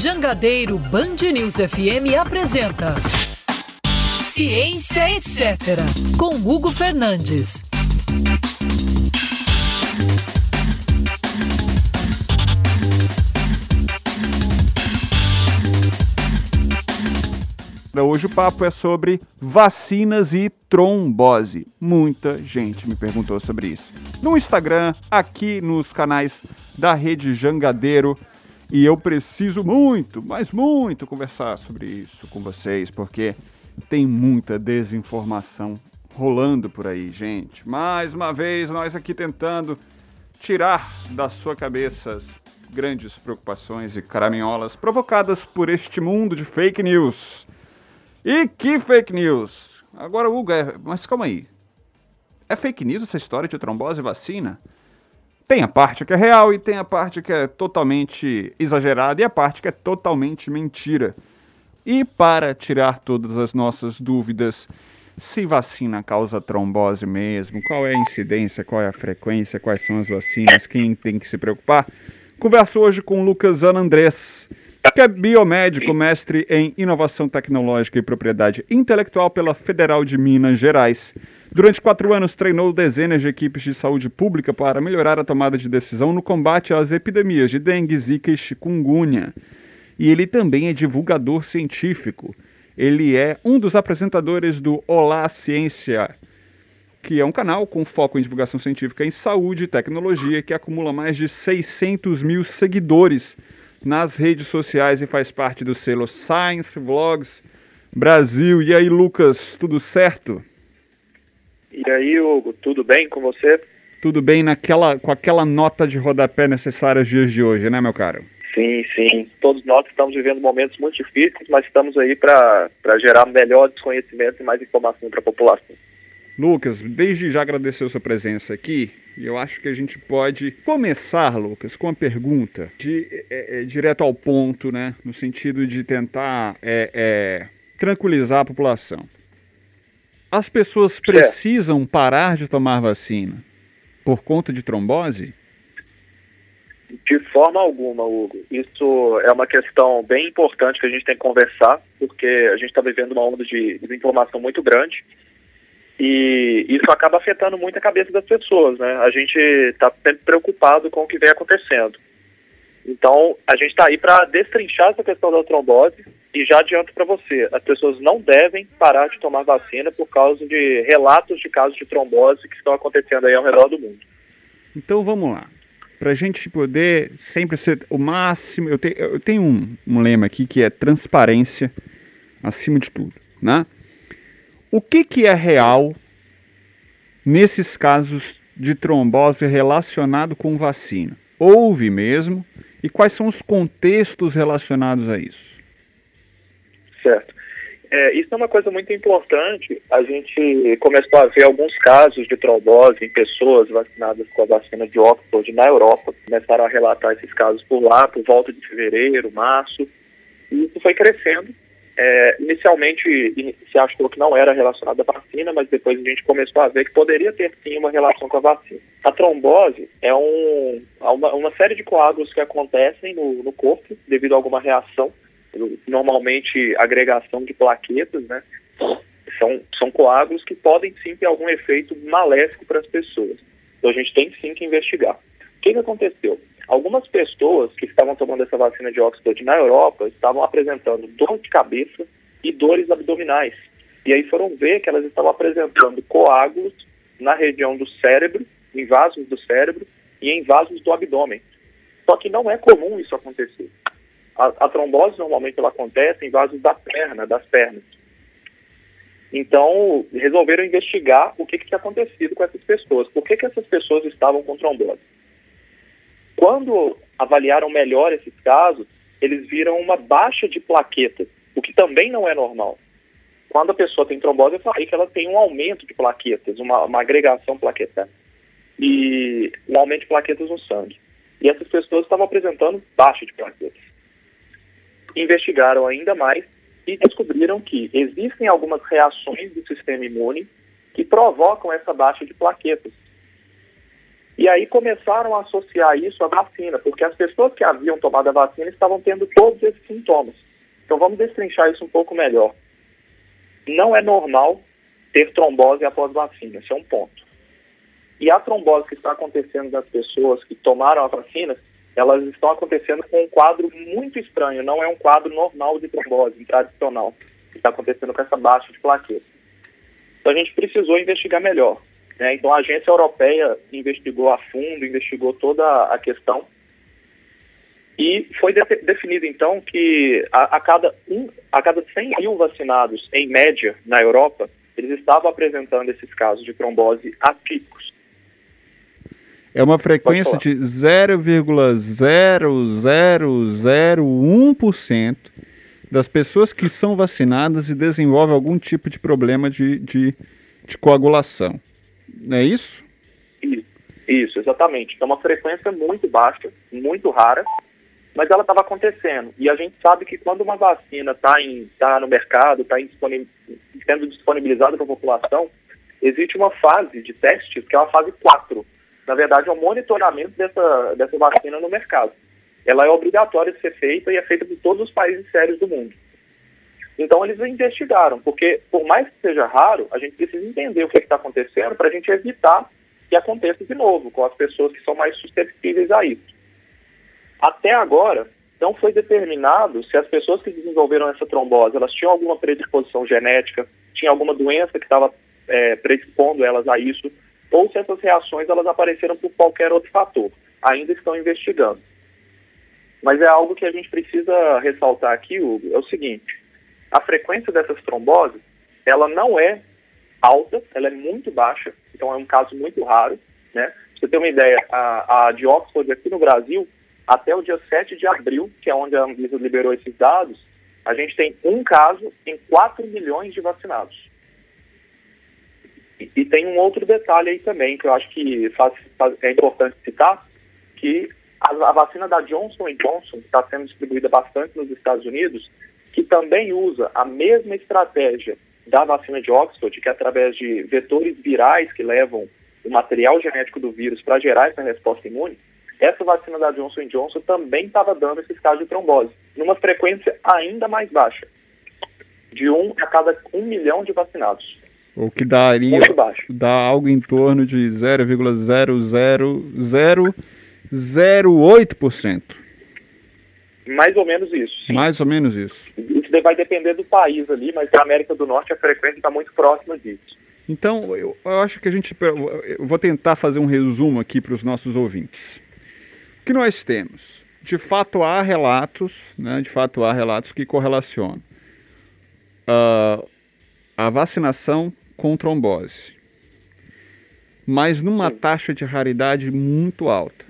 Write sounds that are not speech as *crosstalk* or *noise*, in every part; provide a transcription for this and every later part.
Jangadeiro Band News FM apresenta Ciência Etc. com Hugo Fernandes. Hoje o papo é sobre vacinas e trombose. Muita gente me perguntou sobre isso. No Instagram, aqui nos canais da rede Jangadeiro. E eu preciso muito, mas muito conversar sobre isso com vocês, porque tem muita desinformação rolando por aí, gente. Mais uma vez, nós aqui tentando tirar da sua cabeça as grandes preocupações e caraminholas provocadas por este mundo de fake news. E que fake news! Agora, Hugo, é... mas calma aí. É fake news essa história de trombose e vacina? Tem a parte que é real e tem a parte que é totalmente exagerada e a parte que é totalmente mentira. E para tirar todas as nossas dúvidas, se vacina causa trombose mesmo, qual é a incidência, qual é a frequência, quais são as vacinas, quem tem que se preocupar, converso hoje com Lucas Anandrés, que é biomédico, mestre em inovação tecnológica e propriedade intelectual pela Federal de Minas Gerais. Durante quatro anos, treinou dezenas de equipes de saúde pública para melhorar a tomada de decisão no combate às epidemias de dengue, zika e chikungunya. E ele também é divulgador científico. Ele é um dos apresentadores do Olá Ciência, que é um canal com foco em divulgação científica em saúde e tecnologia que acumula mais de 600 mil seguidores nas redes sociais e faz parte do selo Science Vlogs Brasil. E aí, Lucas, tudo certo? E aí, Hugo, tudo bem com você? Tudo bem naquela, com aquela nota de rodapé necessária aos dias de hoje, né, meu caro? Sim, sim. Todos nós estamos vivendo momentos muito difíceis, mas estamos aí para gerar melhor desconhecimento e mais informação para a população. Lucas, desde já agradecer a sua presença aqui. E eu acho que a gente pode começar, Lucas, com uma pergunta de, é, é, direto ao ponto, né? No sentido de tentar é, é tranquilizar a população. As pessoas precisam parar de tomar vacina por conta de trombose? De forma alguma, Hugo. Isso é uma questão bem importante que a gente tem que conversar, porque a gente está vivendo uma onda de desinformação muito grande e isso acaba afetando muito a cabeça das pessoas, né? A gente está sempre preocupado com o que vem acontecendo. Então, a gente está aí para destrinchar essa questão da trombose e já adianto para você, as pessoas não devem parar de tomar vacina por causa de relatos de casos de trombose que estão acontecendo aí ao redor do mundo. Então vamos lá. Para a gente poder sempre ser o máximo. Eu, te, eu tenho um, um lema aqui que é transparência acima de tudo. Né? O que, que é real nesses casos de trombose relacionado com vacina? Houve mesmo? E quais são os contextos relacionados a isso? Certo. É, isso é uma coisa muito importante. A gente começou a ver alguns casos de trombose em pessoas vacinadas com a vacina de Oxford na Europa. Começaram a relatar esses casos por lá, por volta de fevereiro, março. E isso foi crescendo. É, inicialmente se achou que não era relacionado à vacina, mas depois a gente começou a ver que poderia ter sim uma relação com a vacina. A trombose é um, uma, uma série de coágulos que acontecem no, no corpo devido a alguma reação normalmente agregação de plaquetas, né? São, são coágulos que podem sim ter algum efeito maléfico para as pessoas. Então a gente tem sim que investigar. O que, que aconteceu? Algumas pessoas que estavam tomando essa vacina de Oxford na Europa estavam apresentando dor de cabeça e dores abdominais. E aí foram ver que elas estavam apresentando coágulos na região do cérebro, em vasos do cérebro e em vasos do abdômen. Só que não é comum isso acontecer. A, a trombose normalmente ela acontece em vasos da perna, das pernas. Então, resolveram investigar o que, que tinha acontecido com essas pessoas. Por que, que essas pessoas estavam com trombose? Quando avaliaram melhor esses casos, eles viram uma baixa de plaquetas, o que também não é normal. Quando a pessoa tem trombose, eu falei que ela tem um aumento de plaquetas, uma, uma agregação plaquetária. E um aumento de plaquetas no sangue. E essas pessoas estavam apresentando baixa de plaquetas investigaram ainda mais e descobriram que existem algumas reações do sistema imune que provocam essa baixa de plaquetas. E aí começaram a associar isso à vacina, porque as pessoas que haviam tomado a vacina estavam tendo todos esses sintomas. Então vamos destrinchar isso um pouco melhor. Não é normal ter trombose após vacina, esse é um ponto. E a trombose que está acontecendo nas pessoas que tomaram a vacina, elas estão acontecendo com um quadro muito estranho, não é um quadro normal de trombose, tradicional, que está acontecendo com essa baixa de plaquetas. Então a gente precisou investigar melhor. Né? Então a agência europeia investigou a fundo, investigou toda a questão e foi de definido então que a, a, cada um, a cada 100 mil vacinados, em média, na Europa, eles estavam apresentando esses casos de trombose atípicos. É uma frequência de 0,0001% das pessoas que são vacinadas e desenvolvem algum tipo de problema de, de, de coagulação. Não é isso? Isso, exatamente. É uma frequência muito baixa, muito rara, mas ela estava acontecendo. E a gente sabe que quando uma vacina está tá no mercado, está sendo disponibilizada para a população, existe uma fase de testes que é uma fase 4 na verdade, é o monitoramento dessa, dessa vacina no mercado. Ela é obrigatória de ser feita e é feita por todos os países sérios do mundo. Então, eles investigaram, porque por mais que seja raro, a gente precisa entender o que é está acontecendo para a gente evitar que aconteça de novo com as pessoas que são mais suscetíveis a isso. Até agora, não foi determinado se as pessoas que desenvolveram essa trombose, elas tinham alguma predisposição genética, tinha alguma doença que estava é, predispondo elas a isso, ou se essas reações elas apareceram por qualquer outro fator. Ainda estão investigando. Mas é algo que a gente precisa ressaltar aqui, Hugo, é o seguinte, a frequência dessas tromboses, ela não é alta, ela é muito baixa, então é um caso muito raro, né? Pra você ter uma ideia, a, a de Oxford aqui no Brasil, até o dia 7 de abril, que é onde a Anvisa liberou esses dados, a gente tem um caso em 4 milhões de vacinados. E, tem um outro detalhe aí também, que eu acho que faz, faz, é importante citar, que a, a vacina da Johnson Johnson, que está sendo distribuída bastante nos Estados Unidos, que também usa a mesma estratégia da vacina de Oxford, que é através de vetores virais que levam o material genético do vírus para gerar essa resposta imune, essa vacina da Johnson Johnson também estava dando esse casos de trombose, numa frequência ainda mais baixa, de um a cada um milhão de vacinados. O que daria dá algo em torno de 0,00008%. Mais ou menos isso. Sim. Mais ou menos isso. Isso vai depender do país ali, mas na América do Norte a frequência está muito próxima disso. Então, eu, eu, acho que a gente. Eu vou tentar fazer um resumo aqui para os nossos ouvintes. O que nós temos? De fato, há relatos, né, de fato, há relatos que correlacionam uh, a vacinação com trombose, mas numa taxa de raridade muito alta,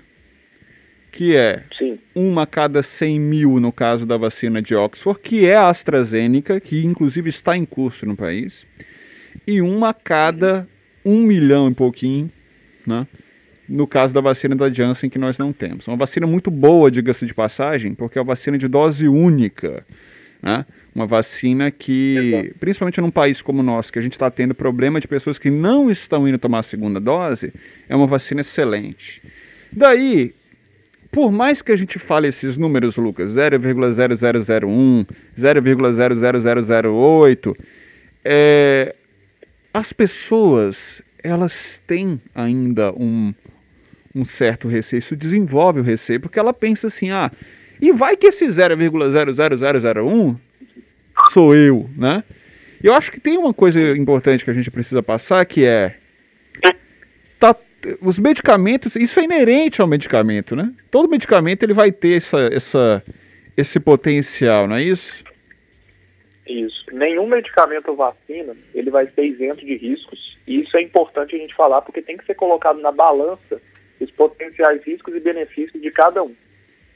que é Sim. uma a cada 100 mil no caso da vacina de Oxford, que é a AstraZeneca, que inclusive está em curso no país, e uma a cada um milhão e pouquinho, né? no caso da vacina da Janssen, que nós não temos. Uma vacina muito boa, diga-se de passagem, porque é uma vacina de dose única. Né? Uma vacina que, Exato. principalmente num país como o nosso, que a gente está tendo problema de pessoas que não estão indo tomar a segunda dose, é uma vacina excelente. Daí, por mais que a gente fale esses números, Lucas, 0,0001, 0,00008, é, as pessoas, elas têm ainda um, um certo receio, isso desenvolve o receio, porque ela pensa assim, ah, e vai que esse 0,00001 sou eu, né? E eu acho que tem uma coisa importante que a gente precisa passar, que é tá, os medicamentos, isso é inerente ao medicamento, né? Todo medicamento ele vai ter essa, essa, esse potencial, não é isso? Isso. Nenhum medicamento ou vacina ele vai ser isento de riscos. E isso é importante a gente falar porque tem que ser colocado na balança os potenciais riscos e benefícios de cada um.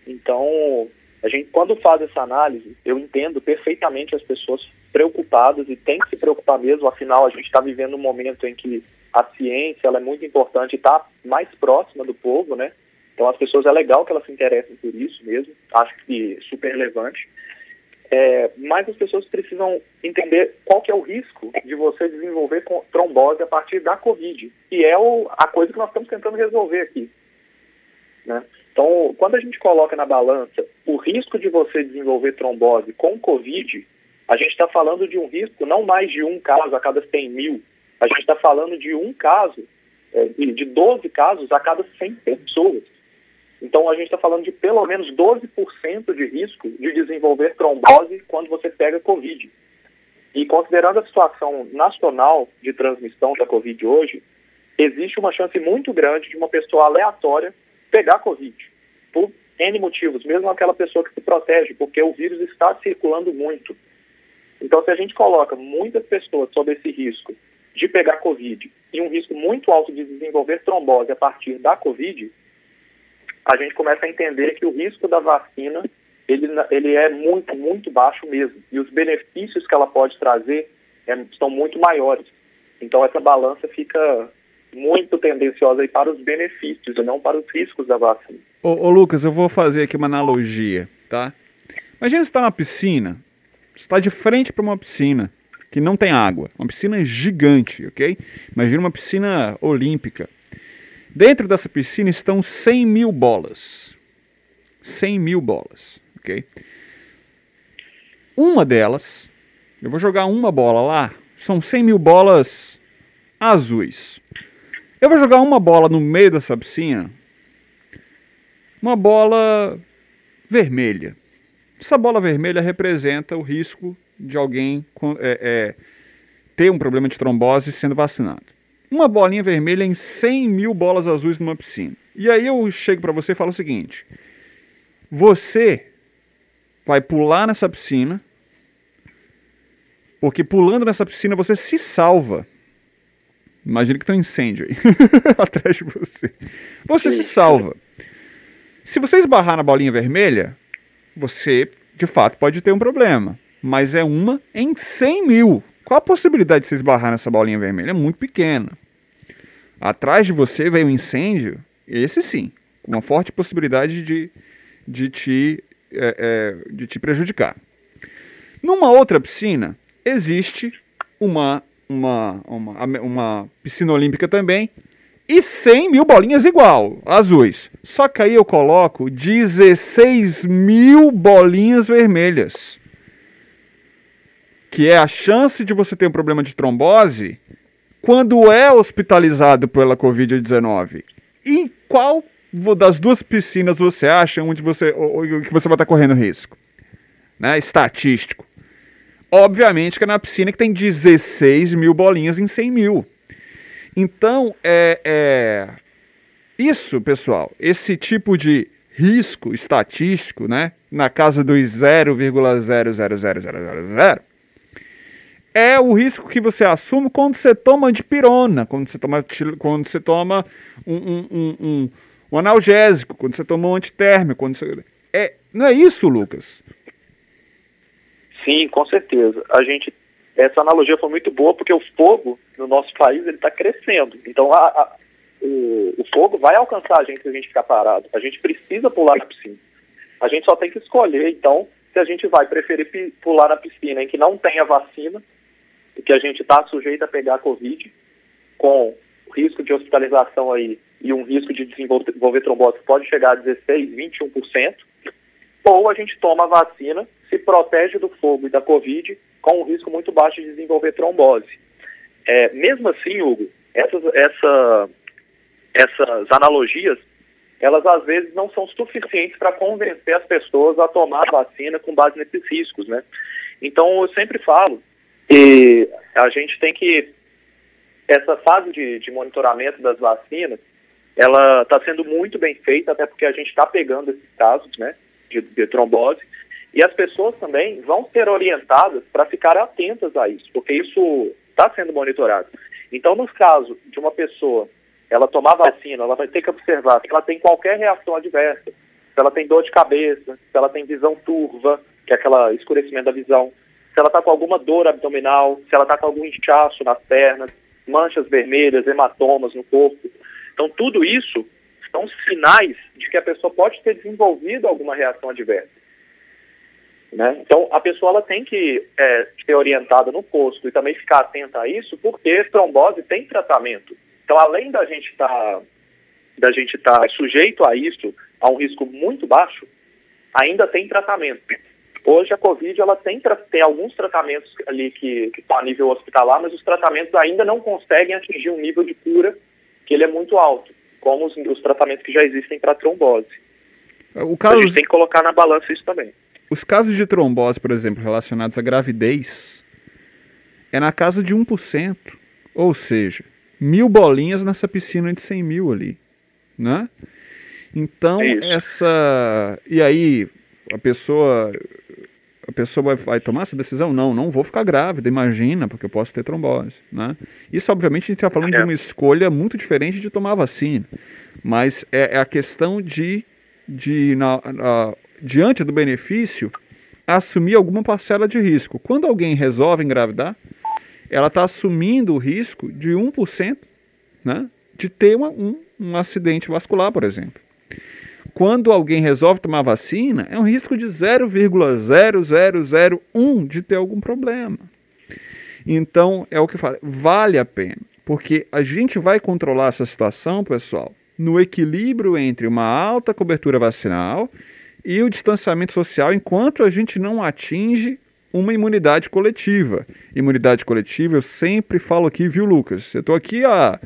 Então, a gente, quando faz essa análise, eu entendo perfeitamente as pessoas preocupadas e tem que se preocupar mesmo, afinal a gente está vivendo um momento em que a ciência ela é muito importante e está mais próxima do povo, né? Então as pessoas é legal que elas se interessem por isso mesmo, acho que super relevante. é, mais as pessoas precisam entender qual que é o risco de você desenvolver trombose a partir da Covid, que é o, a coisa que nós estamos tentando resolver aqui. Né? Então, quando a gente coloca na balança o risco de você desenvolver trombose com Covid, a gente está falando de um risco não mais de um caso a cada 100 mil, a gente está falando de um caso, é, de 12 casos a cada 100 pessoas. Então, a gente está falando de pelo menos 12% de risco de desenvolver trombose quando você pega Covid. E considerando a situação nacional de transmissão da Covid hoje, existe uma chance muito grande de uma pessoa aleatória pegar Covid, por N motivos, mesmo aquela pessoa que se protege, porque o vírus está circulando muito. Então, se a gente coloca muitas pessoas sob esse risco de pegar Covid e um risco muito alto de desenvolver trombose a partir da Covid, a gente começa a entender que o risco da vacina ele, ele é muito, muito baixo mesmo. E os benefícios que ela pode trazer é, são muito maiores. Então essa balança fica muito tendenciosa para os benefícios e não para os riscos da vacina. Ô, ô Lucas, eu vou fazer aqui uma analogia, tá? Imagina você está na piscina, você está de frente para uma piscina que não tem água, uma piscina gigante, ok? Imagina uma piscina olímpica. Dentro dessa piscina estão 100 mil bolas. 100 mil bolas, ok? Uma delas, eu vou jogar uma bola lá, são 100 mil bolas azuis. Eu vou jogar uma bola no meio dessa piscina, uma bola vermelha. Essa bola vermelha representa o risco de alguém é, é, ter um problema de trombose sendo vacinado uma bolinha vermelha em 100 mil bolas azuis numa piscina. E aí eu chego para você e falo o seguinte: você vai pular nessa piscina, porque pulando nessa piscina você se salva. Imagina que tem um incêndio aí *laughs* atrás de você. Você se salva. Se você esbarrar na bolinha vermelha, você de fato pode ter um problema. Mas é uma em 100 mil. Qual a possibilidade de você esbarrar nessa bolinha vermelha? É muito pequena atrás de você vem um incêndio, esse sim, uma forte possibilidade de, de, te, é, é, de te prejudicar. Numa outra piscina, existe uma, uma, uma, uma piscina olímpica também, e 100 mil bolinhas igual, azuis. Só que aí eu coloco 16 mil bolinhas vermelhas. Que é a chance de você ter um problema de trombose quando é hospitalizado pela Covid-19, em qual das duas piscinas você acha onde você, que você vai estar correndo risco? Né? Estatístico. Obviamente que é na piscina que tem 16 mil bolinhas em 100 mil. Então, é, é, isso, pessoal, esse tipo de risco estatístico, né, na casa dos 0,00000, é o risco que você assume quando você toma dipirona, quando você toma, quando você toma um, um, um, um, analgésico, quando você toma um antitérmico. Quando você... é, não é isso, Lucas? Sim, com certeza. A gente, essa analogia foi muito boa porque o fogo no nosso país ele está crescendo. Então a, a, o, o fogo vai alcançar a gente se a gente ficar parado. A gente precisa pular na piscina. A gente só tem que escolher, então, se a gente vai preferir pular na piscina em que não tenha vacina que a gente está sujeito a pegar Covid, com risco de hospitalização aí e um risco de desenvolver trombose pode chegar a 16, 21%, ou a gente toma a vacina, se protege do fogo e da Covid, com um risco muito baixo de desenvolver trombose. É, mesmo assim, Hugo, essas, essa, essas analogias, elas às vezes não são suficientes para convencer as pessoas a tomar a vacina com base nesses riscos, né? Então, eu sempre falo e a gente tem que. Essa fase de, de monitoramento das vacinas, ela está sendo muito bem feita, até porque a gente está pegando esses casos né, de, de trombose. E as pessoas também vão ser orientadas para ficar atentas a isso, porque isso está sendo monitorado. Então, no caso de uma pessoa, ela tomar vacina, ela vai ter que observar se ela tem qualquer reação adversa, se ela tem dor de cabeça, se ela tem visão turva, que é aquela escurecimento da visão, se ela está com alguma dor abdominal, se ela está com algum inchaço nas pernas, manchas vermelhas, hematomas no corpo. Então, tudo isso são sinais de que a pessoa pode ter desenvolvido alguma reação adversa. Né? Então, a pessoa ela tem que é, ser orientada no posto e também ficar atenta a isso, porque trombose tem tratamento. Então, além da gente estar tá, da gente tá sujeito a isso, a um risco muito baixo, ainda tem tratamento. Hoje a Covid ela tem, tem alguns tratamentos ali que, estão a nível hospitalar, mas os tratamentos ainda não conseguem atingir um nível de cura que ele é muito alto, como os, os tratamentos que já existem para trombose. O caso... A gente tem que colocar na balança isso também. Os casos de trombose, por exemplo, relacionados à gravidez, é na casa de 1%. Ou seja, mil bolinhas nessa piscina de 100 mil ali. Né? Então, é essa. E aí, a pessoa. A pessoa vai, vai, tomar essa decisão? Não, não vou ficar grávida, imagina, porque eu posso ter trombose. Né? Isso, obviamente, a gente está falando é. de uma escolha muito diferente de tomar vacina. Mas é, é a questão de, de na, na, diante do benefício, assumir alguma parcela de risco. Quando alguém resolve engravidar, ela está assumindo o risco de 1% né, de ter uma, um, um acidente vascular, por exemplo. Quando alguém resolve tomar vacina, é um risco de 0,0001 de ter algum problema. Então, é o que eu falo, vale a pena, porque a gente vai controlar essa situação, pessoal, no equilíbrio entre uma alta cobertura vacinal e o distanciamento social enquanto a gente não atinge uma imunidade coletiva. Imunidade coletiva, eu sempre falo aqui, viu, Lucas? Eu estou aqui a,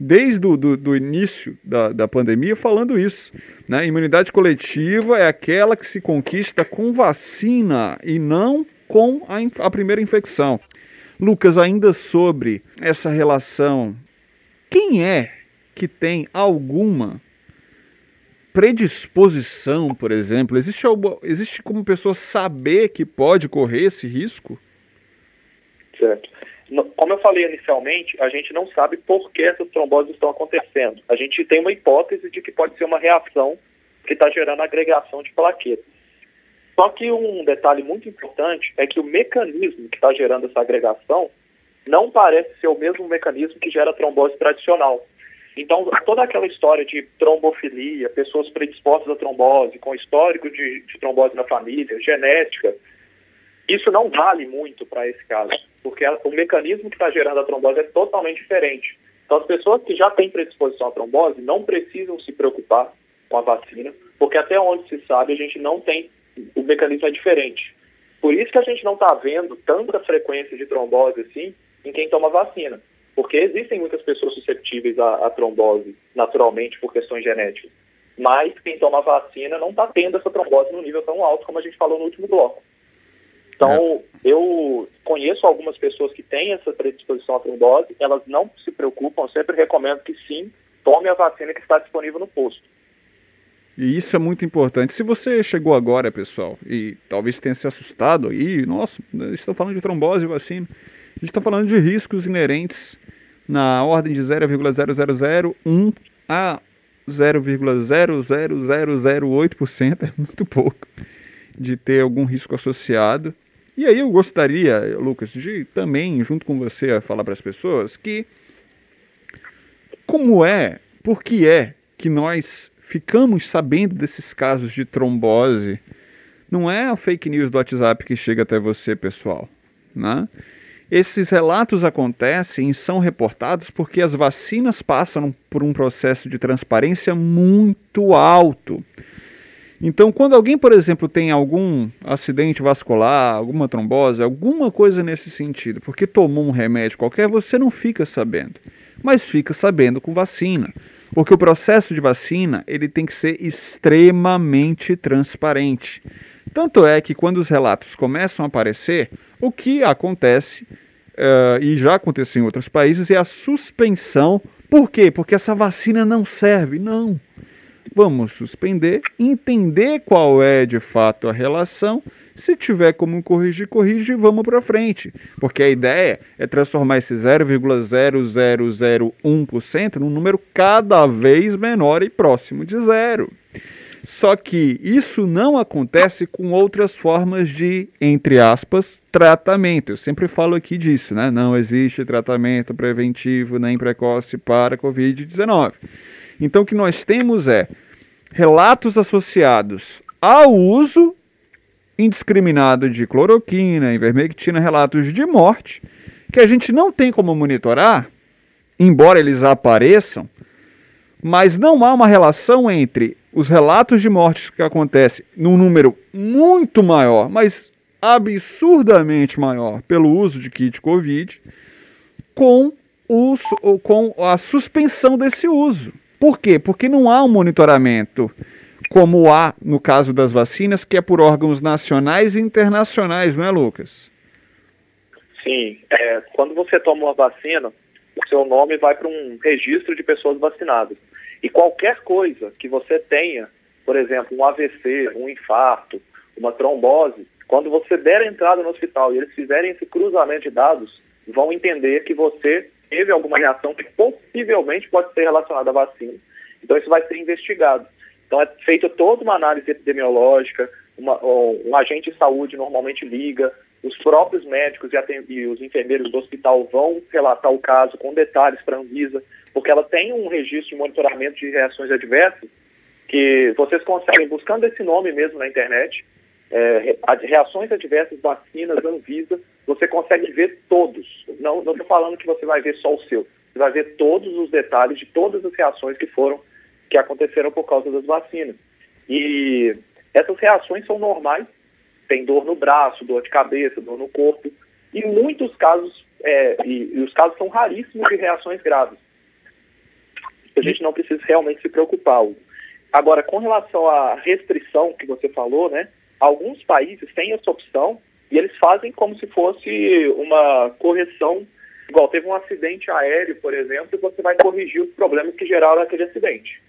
desde o do, do início da, da pandemia falando isso. Né? Imunidade coletiva é aquela que se conquista com vacina e não com a, a primeira infecção. Lucas, ainda sobre essa relação, quem é que tem alguma predisposição, por exemplo? Existe, existe como pessoa saber que pode correr esse risco? Certo. Como eu falei inicialmente, a gente não sabe por que essas tromboses estão acontecendo. A gente tem uma hipótese de que pode ser uma reação que está gerando agregação de plaquetas. Só que um detalhe muito importante é que o mecanismo que está gerando essa agregação não parece ser o mesmo mecanismo que gera trombose tradicional. Então, toda aquela história de trombofilia, pessoas predispostas à trombose, com histórico de, de trombose na família, genética, isso não vale muito para esse caso, porque o mecanismo que está gerando a trombose é totalmente diferente. Então, as pessoas que já têm predisposição à trombose não precisam se preocupar com a vacina, porque até onde se sabe, a gente não tem, o mecanismo é diferente. Por isso que a gente não está vendo tanta frequência de trombose assim em quem toma vacina porque existem muitas pessoas susceptíveis à, à trombose naturalmente por questões genéticas. Mas quem toma vacina não está tendo essa trombose no nível tão alto como a gente falou no último bloco. Então, é. eu conheço algumas pessoas que têm essa predisposição à trombose, elas não se preocupam, eu sempre recomendo que sim, tome a vacina que está disponível no posto. E isso é muito importante. Se você chegou agora, pessoal, e talvez tenha se assustado aí, nossa, estou falando de trombose e vacina. A gente está falando de riscos inerentes na ordem de 0,0001 a 0,00008%, é muito pouco, de ter algum risco associado. E aí eu gostaria, Lucas, de também, junto com você, falar para as pessoas que como é, por que é que nós ficamos sabendo desses casos de trombose? Não é a fake news do WhatsApp que chega até você, pessoal, né? Esses relatos acontecem e são reportados porque as vacinas passam por um processo de transparência muito alto. Então, quando alguém, por exemplo, tem algum acidente vascular, alguma trombose, alguma coisa nesse sentido, porque tomou um remédio qualquer, você não fica sabendo, mas fica sabendo com vacina. Porque o processo de vacina ele tem que ser extremamente transparente. Tanto é que quando os relatos começam a aparecer, o que acontece, uh, e já aconteceu em outros países, é a suspensão. Por quê? Porque essa vacina não serve. Não. Vamos suspender, entender qual é de fato a relação. Se tiver como corrigir, corrige e vamos para frente. Porque a ideia é transformar esse 0,0001% num número cada vez menor e próximo de zero. Só que isso não acontece com outras formas de, entre aspas, tratamento. Eu sempre falo aqui disso, né? Não existe tratamento preventivo nem precoce para Covid-19. Então o que nós temos é relatos associados ao uso indiscriminado de cloroquina, ivermectina, relatos de morte, que a gente não tem como monitorar, embora eles apareçam, mas não há uma relação entre os relatos de mortes que acontecem num número muito maior, mas absurdamente maior pelo uso de kit Covid, com, o, com a suspensão desse uso. Por quê? Porque não há um monitoramento como há no caso das vacinas, que é por órgãos nacionais e internacionais, não é, Lucas? Sim. É, quando você toma uma vacina, o seu nome vai para um registro de pessoas vacinadas. E qualquer coisa que você tenha, por exemplo, um AVC, um infarto, uma trombose, quando você der a entrada no hospital e eles fizerem esse cruzamento de dados, vão entender que você teve alguma reação que possivelmente pode ser relacionada à vacina. Então isso vai ser investigado. Então é feita toda uma análise epidemiológica, uma, um agente de saúde normalmente liga, os próprios médicos e, e, os enfermeiros do hospital vão relatar o caso com detalhes para a Anvisa, porque ela tem um registro de monitoramento de reações adversas que vocês conseguem, buscando esse nome mesmo na internet, é, reações adversas, vacinas, Anvisa, você consegue ver todos. Não estou falando que você vai ver só o seu, você vai ver todos os detalhes de todas as reações que foram, que aconteceram por causa das vacinas. E essas reações são normais, tem dor no braço, dor de cabeça, dor no corpo, e muitos casos, é, e, e os casos são raríssimos de reações graves. A gente não precisa realmente se preocupar. Agora, com relação à restrição que você falou, né? Alguns países têm essa opção e eles fazem como se fosse uma correção. Igual teve um acidente aéreo, por exemplo, e você vai corrigir os problemas que geraram aquele acidente.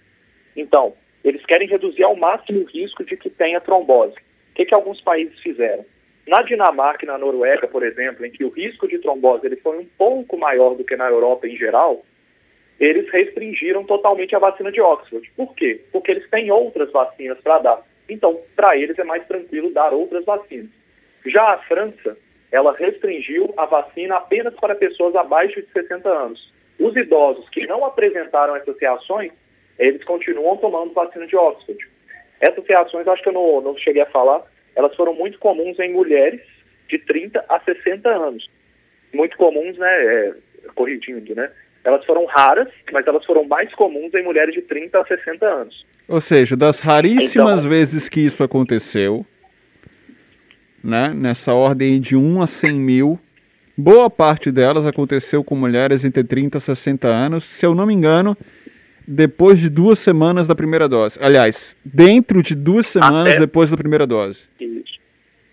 Então, eles querem reduzir ao máximo o risco de que tenha trombose. O que, que alguns países fizeram? Na Dinamarca e na Noruega, por exemplo, em que o risco de trombose ele foi um pouco maior do que na Europa em geral, eles restringiram totalmente a vacina de Oxford. Por quê? Porque eles têm outras vacinas para dar. Então, para eles é mais tranquilo dar outras vacinas. Já a França, ela restringiu a vacina apenas para pessoas abaixo de 60 anos. Os idosos que não apresentaram essas reações, eles continuam tomando vacina de Oxford. Essas reações, acho que eu não, não cheguei a falar, elas foram muito comuns em mulheres de 30 a 60 anos. Muito comuns, né, é, corrigindo, né? Elas foram raras, mas elas foram mais comuns em mulheres de 30 a 60 anos. Ou seja, das raríssimas então, vezes que isso aconteceu, né, nessa ordem de 1 a 100 mil, boa parte delas aconteceu com mulheres entre 30 e 60 anos. Se eu não me engano, depois de duas semanas da primeira dose. Aliás, dentro de duas semanas Até... depois da primeira dose. Isso.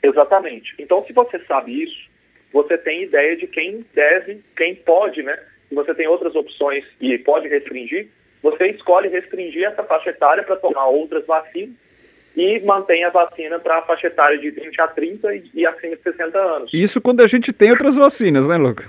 Exatamente. Então, se você sabe isso, você tem ideia de quem deve, quem pode, né? Se você tem outras opções e pode restringir, você escolhe restringir essa faixa etária para tomar outras vacinas e mantém a vacina para a faixa etária de 20 a 30 e, e acima de 60 anos. Isso quando a gente tem outras vacinas, né, Lucas?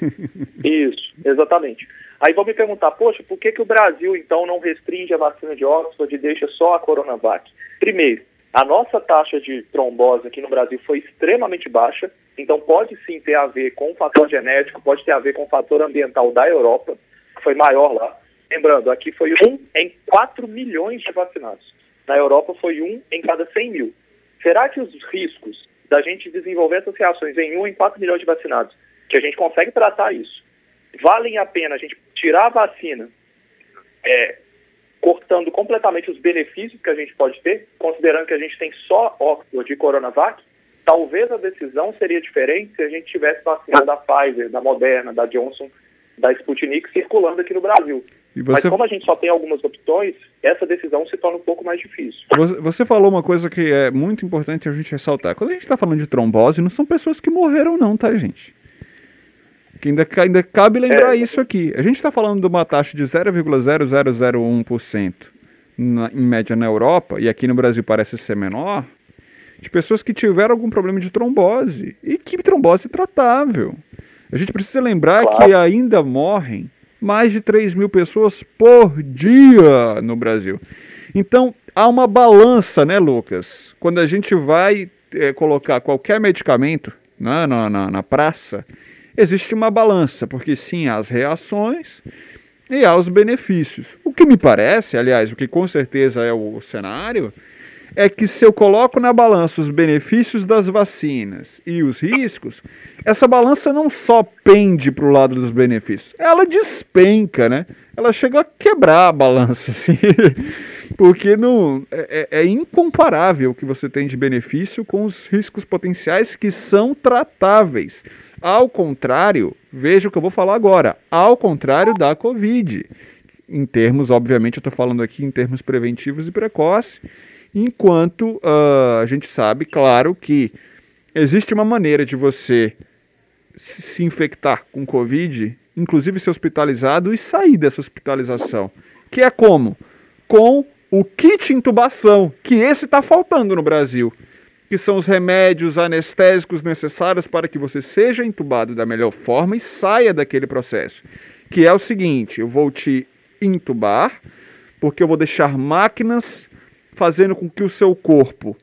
*laughs* Isso, exatamente. Aí vão me perguntar, poxa, por que, que o Brasil então não restringe a vacina de Oxford e deixa só a Coronavac? Primeiro, a nossa taxa de trombose aqui no Brasil foi extremamente baixa, então pode sim ter a ver com o fator genético, pode ter a ver com o fator ambiental da Europa, que foi maior lá. Lembrando, aqui foi um em 4 milhões de vacinados. Na Europa foi um em cada 100 mil. Será que os riscos da gente desenvolver essas reações em um em 4 milhões de vacinados, que a gente consegue tratar isso, valem a pena a gente tirar a vacina, é, cortando completamente os benefícios que a gente pode ter, considerando que a gente tem só Oxford de Coronavac, talvez a decisão seria diferente se a gente tivesse vacina da Pfizer, da Moderna, da Johnson, da Sputnik circulando aqui no Brasil. Você... Mas como a gente só tem algumas opções, essa decisão se torna um pouco mais difícil. Você falou uma coisa que é muito importante a gente ressaltar. Quando a gente está falando de trombose, não são pessoas que morreram não, tá, gente? Que ainda, ainda cabe lembrar é. isso aqui. A gente está falando de uma taxa de 0,0001% em média na Europa, e aqui no Brasil parece ser menor, de pessoas que tiveram algum problema de trombose. E que trombose tratável. A gente precisa lembrar claro. que ainda morrem mais de 3 mil pessoas por dia no Brasil. Então, há uma balança, né, Lucas? Quando a gente vai é, colocar qualquer medicamento né, na, na, na praça, existe uma balança, porque sim, há as reações e há os benefícios. O que me parece, aliás, o que com certeza é o cenário, é que se eu coloco na balança os benefícios das vacinas e os riscos, essa balança não só pende para o lado dos benefícios, ela despenca, né? Ela chega a quebrar a balança, *laughs* assim, porque não, é, é, é incomparável o que você tem de benefício com os riscos potenciais que são tratáveis. Ao contrário, veja o que eu vou falar agora, ao contrário da Covid. Em termos, obviamente, eu estou falando aqui em termos preventivos e precoces, enquanto uh, a gente sabe, claro, que existe uma maneira de você se infectar com Covid, inclusive ser hospitalizado e sair dessa hospitalização. Que é como? Com o kit intubação, que esse está faltando no Brasil. Que são os remédios anestésicos necessários para que você seja intubado da melhor forma e saia daquele processo. Que é o seguinte: eu vou te intubar, porque eu vou deixar máquinas fazendo com que o seu corpo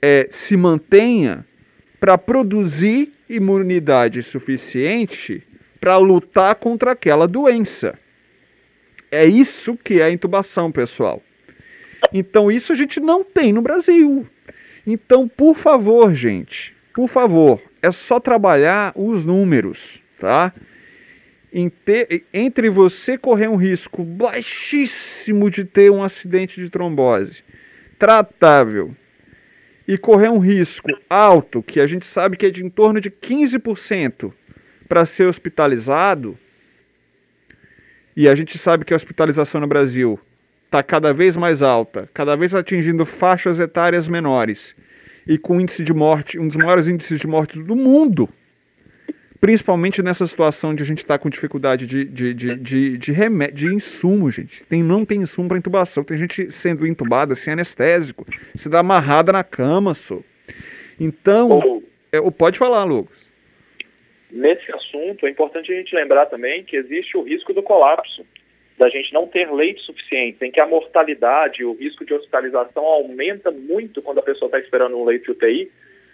é, se mantenha para produzir imunidade suficiente para lutar contra aquela doença. É isso que é a intubação, pessoal. Então, isso a gente não tem no Brasil. Então, por favor, gente, por favor, é só trabalhar os números, tá? Entre você correr um risco baixíssimo de ter um acidente de trombose tratável e correr um risco alto, que a gente sabe que é de em torno de 15% para ser hospitalizado, e a gente sabe que a hospitalização no Brasil está cada vez mais alta, cada vez atingindo faixas etárias menores, e com índice de morte, um dos maiores índices de morte do mundo Principalmente nessa situação de a gente estar tá com dificuldade de, de, de, de, de, remédio, de insumo, gente. Tem, não tem insumo para intubação. Tem gente sendo intubada sem anestésico. Se dá amarrada na cama, só. Então, é, pode falar, Lucas. Nesse assunto, é importante a gente lembrar também que existe o risco do colapso, da gente não ter leite suficiente, em que a mortalidade, o risco de hospitalização aumenta muito quando a pessoa está esperando um leite UTI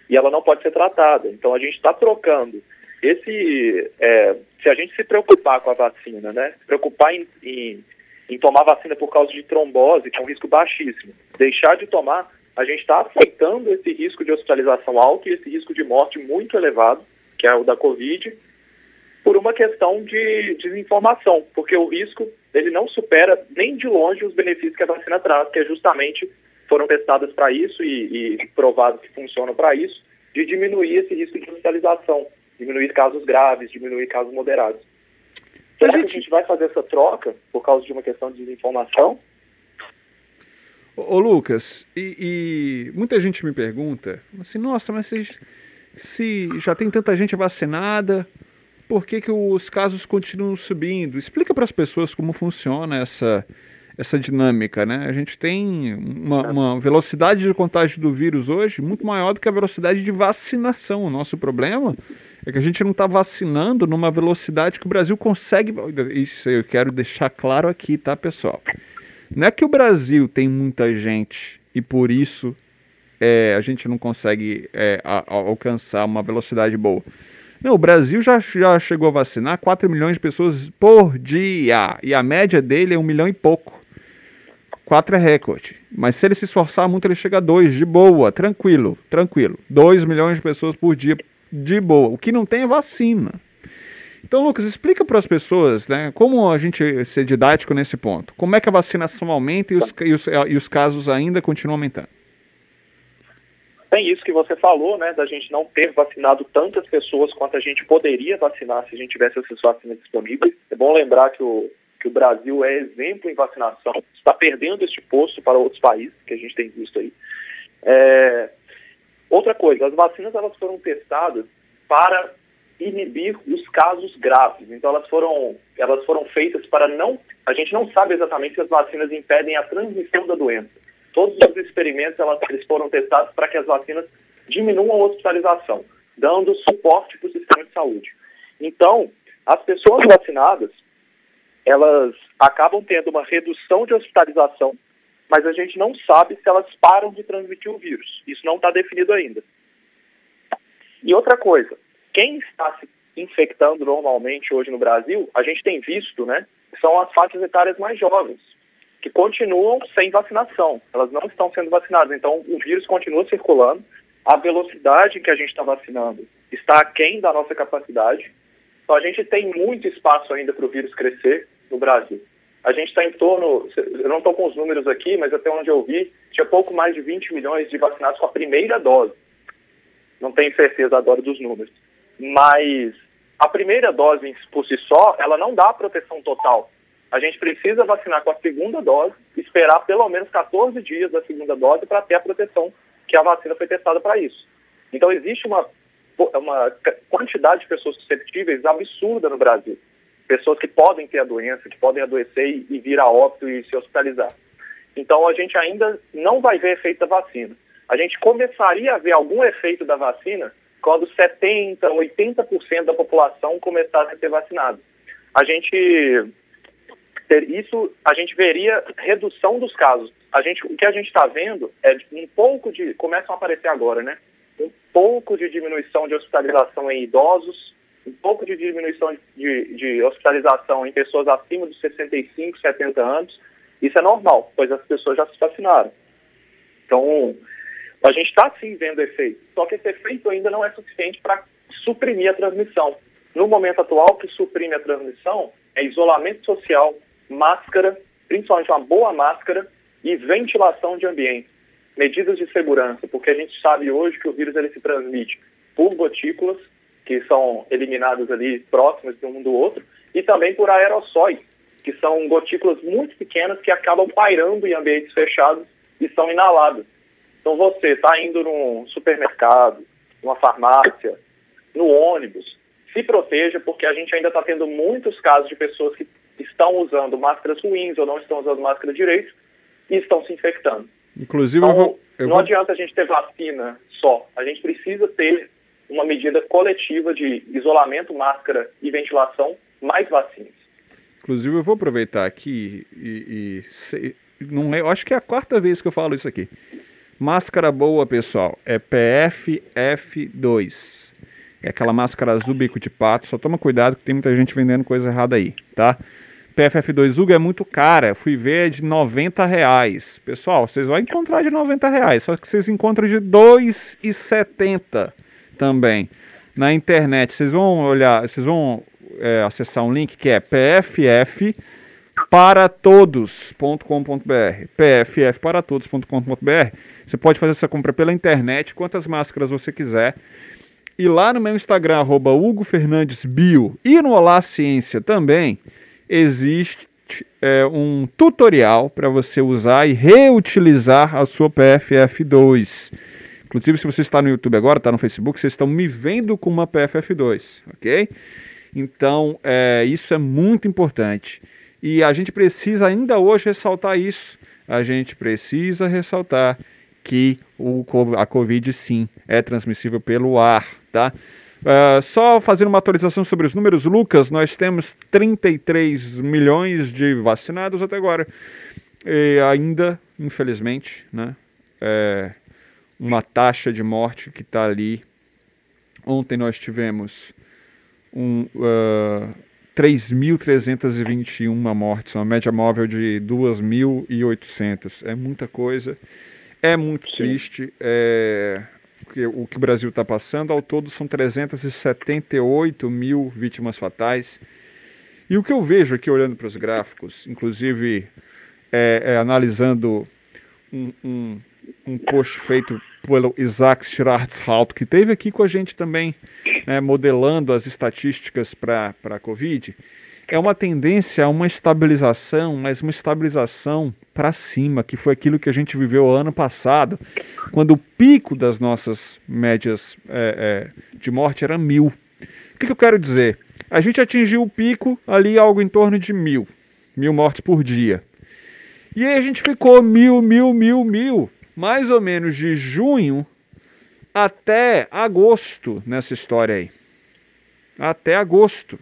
e ela não pode ser tratada. Então, a gente está trocando esse, é, se a gente se preocupar com a vacina, né, se preocupar em, em, em, tomar vacina por causa de trombose, que é um risco baixíssimo, deixar de tomar, a gente está aceitando esse risco de hospitalização alto e esse risco de morte muito elevado, que é o da Covid, por uma questão de desinformação, porque o risco ele não supera nem de longe os benefícios que a vacina traz, que é justamente foram testadas para isso e, e provados que funcionam para isso, de diminuir esse risco de hospitalização diminuir casos graves, diminuir casos moderados. Será gente... que a gente vai fazer essa troca por causa de uma questão de desinformação? Ô, ô Lucas, e, e, muita gente me pergunta assim, nossa, mas se, se já tem tanta gente vacinada, por que, que os casos continuam subindo? Explica para as pessoas como funciona essa, essa dinâmica, né? A gente tem uma, uma, velocidade de contágio do vírus hoje muito maior do que a velocidade de vacinação. O nosso problema é que a gente não está vacinando numa velocidade que o Brasil consegue. Isso eu quero deixar claro aqui, tá, pessoal? Não é que o Brasil tem muita gente e por isso é, a gente não consegue é, a, a alcançar uma velocidade boa. Não, o Brasil já, já chegou a vacinar 4 milhões de pessoas por dia. E a média dele é um milhão e pouco. 4 é recorde. Mas se ele se esforçar muito, ele chega a 2, de boa, tranquilo, tranquilo. 2 milhões de pessoas por dia de boa. O que não tem é vacina. Então, Lucas, explica para as pessoas, né, como a gente ser didático nesse ponto. Como é que a vacinação aumenta e os, e os, e os casos ainda continuam aumentando? Tem isso que você falou, né, da gente não ter vacinado tantas pessoas quanto a gente poderia vacinar se a gente tivesse essas vacinas disponíveis. É bom lembrar que o, que o Brasil é exemplo em vacinação, está perdendo este posto para outros países, que a gente tem visto aí. É, Outra coisa, as vacinas elas foram testadas para inibir os casos graves. Então elas foram, elas foram feitas para não, a gente não sabe exatamente se as vacinas impedem a transmissão da doença. Todos os experimentos elas, eles foram testados para que as vacinas diminuam a hospitalização, dando suporte para o sistema de saúde. Então, as pessoas vacinadas, elas acabam tendo uma redução de hospitalização mas a gente não sabe se elas param de transmitir o vírus. Isso não está definido ainda. E outra coisa, quem está se infectando normalmente hoje no Brasil, a gente tem visto, né, são as faixas etárias mais jovens. que continuam sem vacinação. Elas não estão sendo vacinadas. Então, o vírus continua circulando. A velocidade que a gente está vacinando está aquém da nossa capacidade. Então, a gente tem muito espaço ainda para o vírus crescer no Brasil. A gente está em torno, eu não estou com os números aqui, mas até onde eu vi, tinha pouco mais de 20 milhões de vacinados com a primeira dose. Não tenho certeza agora dos números. Mas a primeira dose por si só, ela não dá proteção total. A gente precisa vacinar com a segunda dose, esperar pelo menos 14 dias da segunda dose para ter a proteção que a vacina foi testada para isso. Então existe uma, uma quantidade de pessoas susceptíveis absurda no Brasil pessoas que podem ter a doença, que podem adoecer e, e vir a óbito e se hospitalizar. Então, a gente ainda não vai ver efeito da vacina. A gente começaria a ver algum efeito da vacina quando 70%, 80% da população começasse a ser vacinada. A gente isso, a gente veria redução dos casos. A gente, o que a gente está vendo é um pouco de, começam a aparecer agora, né? Um pouco de diminuição de hospitalização em idosos, um pouco de diminuição de, de hospitalização em pessoas acima dos 65, 70 anos. Isso é normal, pois as pessoas já se vacinaram. Então, a gente está sim vendo efeito, só que esse efeito ainda não é suficiente para suprimir a transmissão. No momento atual, o que suprime a transmissão é isolamento social, máscara, principalmente uma boa máscara e ventilação de ambiente. Medidas de segurança, porque a gente sabe hoje que o vírus ele se transmite por gotículas que são eliminados ali próximos de um do outro, e também por aerossóis, que são gotículas muito pequenas que acabam pairando em ambientes fechados e são inaladas. Então você está indo num supermercado, numa farmácia, no ônibus, se proteja, porque a gente ainda está tendo muitos casos de pessoas que estão usando máscaras ruins ou não estão usando máscara direito e estão se infectando. Inclusive, então, eu vou, eu não vou... adianta a gente ter vacina só. A gente precisa ter uma medida coletiva de isolamento, máscara e ventilação, mais vacinas. Inclusive, eu vou aproveitar aqui e, e não é, eu acho que é a quarta vez que eu falo isso aqui. Máscara boa, pessoal, é PFF2. É aquela máscara azul bico de pato. Só toma cuidado que tem muita gente vendendo coisa errada aí, tá? PFF2 Hugo é muito cara. Fui ver é de 90 reais. Pessoal, vocês vão encontrar de 90 reais. Só que vocês encontram de 2,70 também. Na internet. Vocês vão olhar, vocês vão é, acessar um link que é pff para todos.com.br pff para todos.com.br você pode fazer essa compra pela internet quantas máscaras você quiser. E lá no meu Instagram arroba Hugo Fernandes Bio e no Olá Ciência também existe é, um tutorial para você usar e reutilizar a sua PFF2 Inclusive, se você está no YouTube agora, está no Facebook, vocês estão me vendo com uma PFF2, ok? Então, é, isso é muito importante. E a gente precisa ainda hoje ressaltar isso. A gente precisa ressaltar que o, a Covid, sim, é transmissível pelo ar, tá? Uh, só fazendo uma atualização sobre os números, Lucas, nós temos 33 milhões de vacinados até agora. E ainda, infelizmente, né, é, uma taxa de morte que está ali. Ontem nós tivemos um, uh, 3.321 mortes, uma média móvel de 2.800. É muita coisa, é muito Sim. triste. É, o que o Brasil está passando, ao todo são 378 mil vítimas fatais. E o que eu vejo aqui olhando para os gráficos, inclusive é, é, analisando um, um, um post feito pelo Isaac Schwarzhaupt, que teve aqui com a gente também, né, modelando as estatísticas para a Covid, é uma tendência a uma estabilização, mas uma estabilização para cima, que foi aquilo que a gente viveu ano passado, quando o pico das nossas médias é, é, de morte era mil. O que, que eu quero dizer? A gente atingiu o pico ali algo em torno de mil, mil mortes por dia. E aí a gente ficou mil, mil, mil, mil mais ou menos de junho até agosto nessa história aí. Até agosto.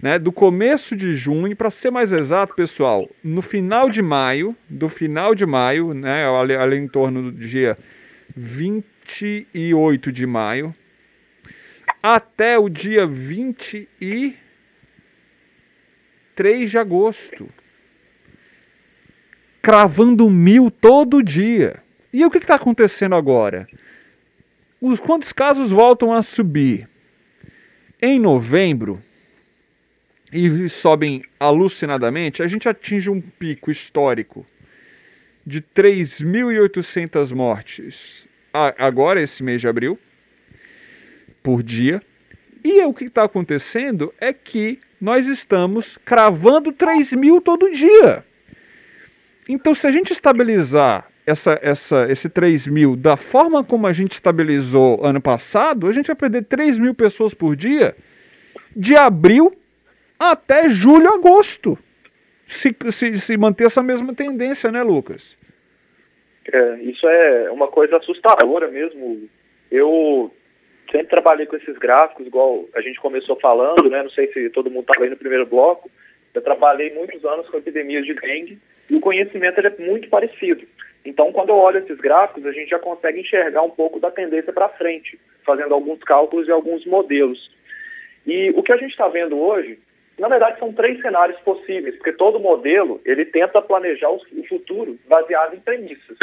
Né, do começo de junho, para ser mais exato, pessoal, no final de maio, do final de maio, né, ali, ali em torno do dia 28 de maio, até o dia 23 de agosto. cravando mil todo dia. E o que está acontecendo agora? Os quantos casos voltam a subir? Em novembro, e sobem alucinadamente, a gente atinge um pico histórico de 3.800 mortes agora, esse mês de abril, por dia. E o que está acontecendo é que nós estamos cravando 3 mil todo dia. Então, se a gente estabilizar essa, essa, esse 3 mil da forma como a gente estabilizou ano passado, a gente vai perder 3 mil pessoas por dia de abril até julho, agosto. Se, se, se manter essa mesma tendência, né, Lucas? É, isso é uma coisa assustadora mesmo. Eu sempre trabalhei com esses gráficos, igual a gente começou falando, né? Não sei se todo mundo estava aí no primeiro bloco. Eu trabalhei muitos anos com epidemias de dengue e o conhecimento é muito parecido. Então, quando eu olho esses gráficos, a gente já consegue enxergar um pouco da tendência para frente, fazendo alguns cálculos e alguns modelos. E o que a gente está vendo hoje na verdade, são três cenários possíveis, porque todo modelo ele tenta planejar o futuro baseado em premissas.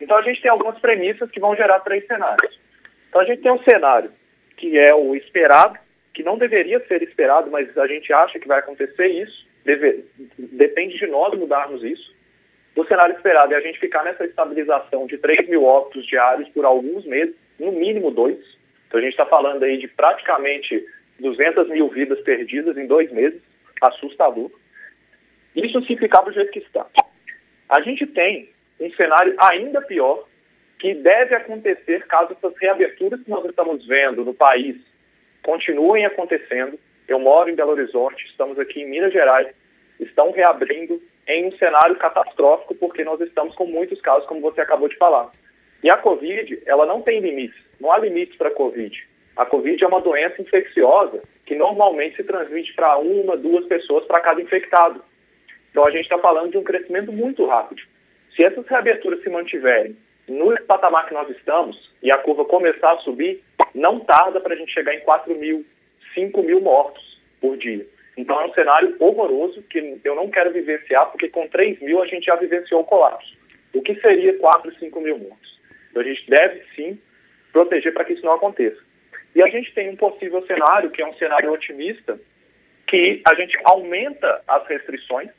Então a gente tem algumas premissas que vão gerar três cenários. Então a gente tem um cenário que é o esperado, que não deveria ser esperado, mas a gente acha que vai acontecer isso. Deve, depende de nós mudarmos isso. O cenário esperado é a gente ficar nessa estabilização de 3 mil óbitos diários por alguns meses, no mínimo dois. Então a gente está falando aí de praticamente 200 mil vidas perdidas em dois meses, assustador. Isso se ficar do jeito que está. A gente tem um cenário ainda pior que deve acontecer caso essas reaberturas que nós estamos vendo no país continuem acontecendo. Eu moro em Belo Horizonte, estamos aqui em Minas Gerais, estão reabrindo em um cenário catastrófico porque nós estamos com muitos casos, como você acabou de falar. E a Covid, ela não tem limites, não há limites para a Covid. A Covid é uma doença infecciosa que normalmente se transmite para uma, duas pessoas para cada infectado. Então a gente está falando de um crescimento muito rápido. Se essas reaberturas se mantiverem no patamar que nós estamos e a curva começar a subir, não tarda para a gente chegar em 4 mil, 5 mil mortos por dia. Então é um cenário horroroso que eu não quero vivenciar, porque com 3 mil a gente já vivenciou o colapso. O que seria 4, 5 mil mortos? Então a gente deve sim proteger para que isso não aconteça. E a gente tem um possível cenário, que é um cenário otimista, que a gente aumenta as restrições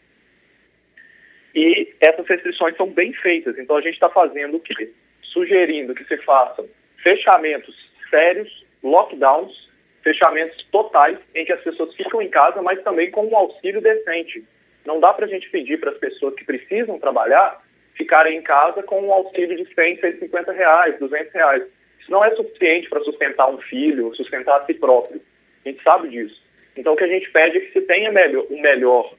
e essas restrições são bem feitas. Então a gente está fazendo o quê? Sugerindo que se façam fechamentos sérios, lockdowns, fechamentos totais, em que as pessoas ficam em casa, mas também com um auxílio decente. Não dá para a gente pedir para as pessoas que precisam trabalhar ficarem em casa com um auxílio de 100, 150 reais, 200 reais. Isso não é suficiente para sustentar um filho, sustentar a si próprio. A gente sabe disso. Então, o que a gente pede é que se tenha melhor, um melhor,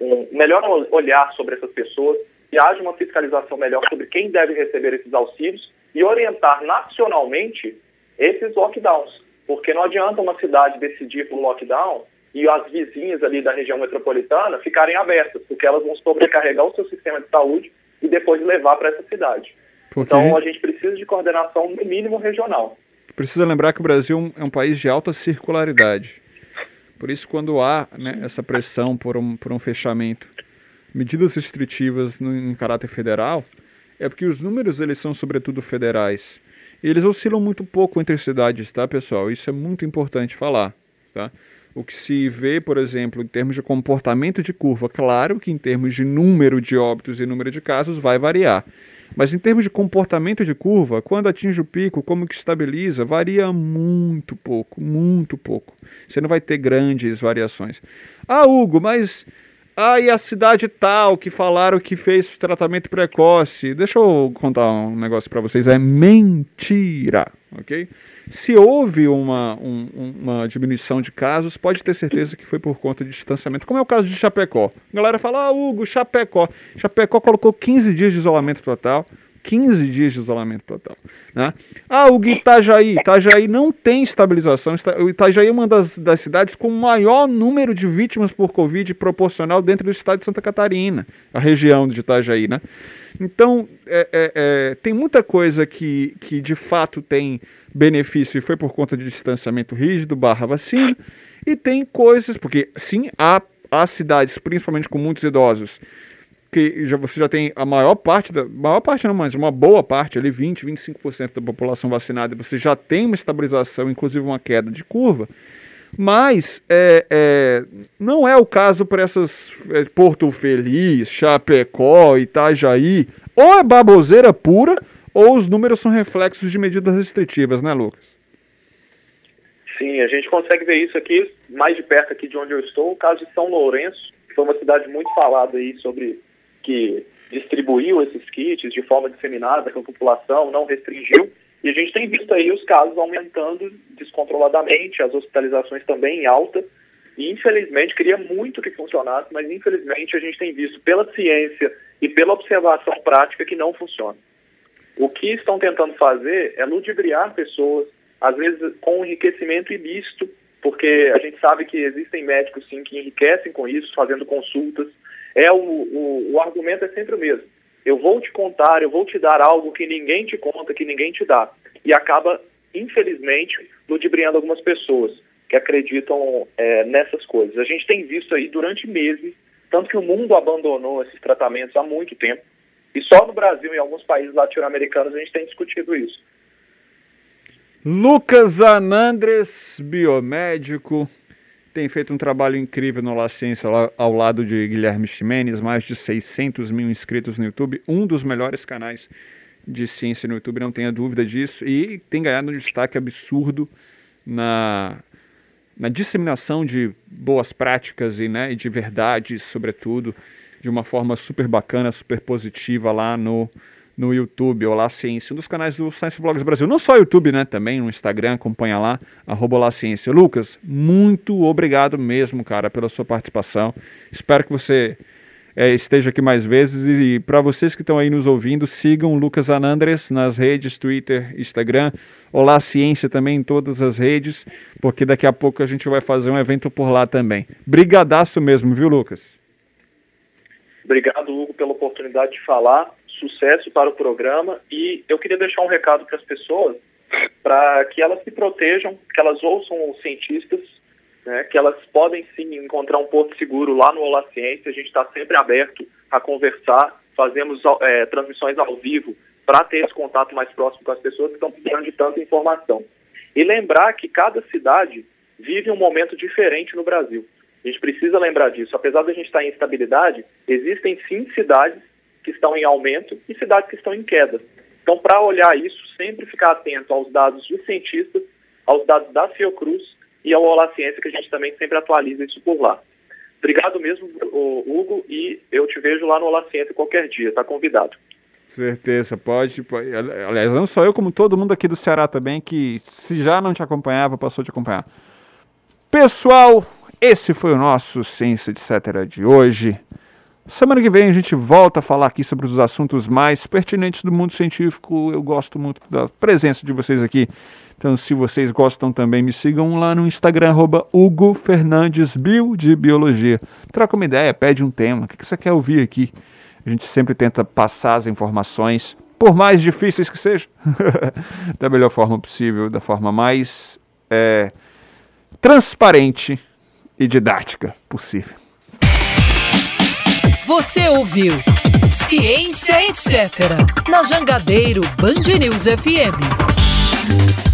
um melhor olhar sobre essas pessoas, que haja uma fiscalização melhor sobre quem deve receber esses auxílios e orientar nacionalmente esses lockdowns. Porque não adianta uma cidade decidir por um lockdown e as vizinhas ali da região metropolitana ficarem abertas, porque elas vão sobrecarregar o seu sistema de saúde e depois levar para essa cidade. Porque então a gente... a gente precisa de coordenação no mínimo regional. Precisa lembrar que o Brasil é um país de alta circularidade. Por isso, quando há né, essa pressão por um, por um fechamento, medidas restritivas no, em caráter federal, é porque os números eles são sobretudo federais. Eles oscilam muito pouco entre cidades, tá, pessoal? Isso é muito importante falar, tá? O que se vê, por exemplo, em termos de comportamento de curva, claro que em termos de número de óbitos e número de casos vai variar. Mas em termos de comportamento de curva, quando atinge o pico, como que estabiliza, varia muito pouco, muito pouco. Você não vai ter grandes variações. Ah, Hugo, mas ah, e a cidade tal que falaram que fez tratamento precoce. Deixa eu contar um negócio para vocês. É mentira, ok? Se houve uma, um, uma diminuição de casos, pode ter certeza que foi por conta de distanciamento, como é o caso de Chapecó. A galera fala, ah, Hugo, Chapecó. Chapecó colocou 15 dias de isolamento total. 15 dias de isolamento total. Né? Ah, o Itajaí. Itajaí não tem estabilização. O Itajaí é uma das, das cidades com maior número de vítimas por Covid proporcional dentro do estado de Santa Catarina, a região de Itajaí. Né? Então, é, é, é, tem muita coisa que, que de fato tem benefício e foi por conta de distanciamento rígido barra vacina. E tem coisas, porque sim, há, há cidades, principalmente com muitos idosos, que já, você já tem a maior parte da. Maior parte não, mas uma boa parte, ali, 20, 25% da população vacinada, você já tem uma estabilização, inclusive uma queda de curva. Mas é, é, não é o caso para essas é, Porto Feliz, Chapecó, Itajaí. Ou é baboseira pura, ou os números são reflexos de medidas restritivas, né, Lucas? Sim, a gente consegue ver isso aqui, mais de perto aqui de onde eu estou, o caso de São Lourenço, que foi uma cidade muito falada aí sobre que distribuiu esses kits de forma disseminada com a população, não restringiu. E a gente tem visto aí os casos aumentando descontroladamente, as hospitalizações também em alta. E infelizmente, queria muito que funcionasse, mas infelizmente a gente tem visto pela ciência e pela observação prática que não funciona. O que estão tentando fazer é ludibriar pessoas, às vezes com enriquecimento ilícito, porque a gente sabe que existem médicos sim que enriquecem com isso, fazendo consultas. É o, o, o argumento é sempre o mesmo eu vou te contar, eu vou te dar algo que ninguém te conta, que ninguém te dá. E acaba, infelizmente, ludibriando algumas pessoas que acreditam é, nessas coisas. A gente tem visto aí durante meses, tanto que o mundo abandonou esses tratamentos há muito tempo, e só no Brasil e em alguns países latino-americanos a gente tem discutido isso. Lucas Anandres, biomédico, tem feito um trabalho incrível no La Ciência ao lado de Guilherme Ximenes, mais de 600 mil inscritos no YouTube, um dos melhores canais de ciência no YouTube, não tenha dúvida disso, e tem ganhado um destaque absurdo na, na disseminação de boas práticas e, né, e de verdades, sobretudo, de uma forma super bacana, super positiva lá no no YouTube, Olá Ciência, um dos canais do Science Vlogs Brasil. Não só YouTube, né? Também no Instagram, acompanha lá, arroba Olá Ciência. Lucas, muito obrigado mesmo, cara, pela sua participação. Espero que você é, esteja aqui mais vezes. E, e para vocês que estão aí nos ouvindo, sigam o Lucas Anandres nas redes, Twitter, Instagram. Olá Ciência também em todas as redes, porque daqui a pouco a gente vai fazer um evento por lá também. Brigadaço mesmo, viu, Lucas? Obrigado, Hugo, pela oportunidade de falar sucesso para o programa e eu queria deixar um recado para as pessoas para que elas se protejam, que elas ouçam os cientistas, né, que elas podem sim encontrar um porto seguro lá no Olá Ciência. A gente está sempre aberto a conversar, fazemos é, transmissões ao vivo para ter esse contato mais próximo com as pessoas que estão precisando de tanta informação. E lembrar que cada cidade vive um momento diferente no Brasil. A gente precisa lembrar disso. Apesar da gente estar em estabilidade, existem sim cidades que estão em aumento e cidades que estão em queda. Então, para olhar isso, sempre ficar atento aos dados dos cientistas, aos dados da Fiocruz e ao Olá Ciência, que a gente também sempre atualiza isso por lá. Obrigado mesmo, Hugo, e eu te vejo lá no Olá Ciência qualquer dia, está convidado. Certeza, pode, pode. Aliás, não só eu, como todo mundo aqui do Ceará também, que se já não te acompanhava, passou a te acompanhar. Pessoal, esse foi o nosso Ciência Etc. de hoje. Semana que vem a gente volta a falar aqui sobre os assuntos mais pertinentes do mundo científico. Eu gosto muito da presença de vocês aqui. Então, se vocês gostam também, me sigam lá no Instagram, arroba Hugo Fernandes Bio de Biologia. Troca uma ideia, pede um tema. O que você quer ouvir aqui? A gente sempre tenta passar as informações, por mais difíceis que sejam, *laughs* da melhor forma possível, da forma mais é, transparente e didática possível. Você ouviu Ciência Etc. na Jangadeiro Band News FM.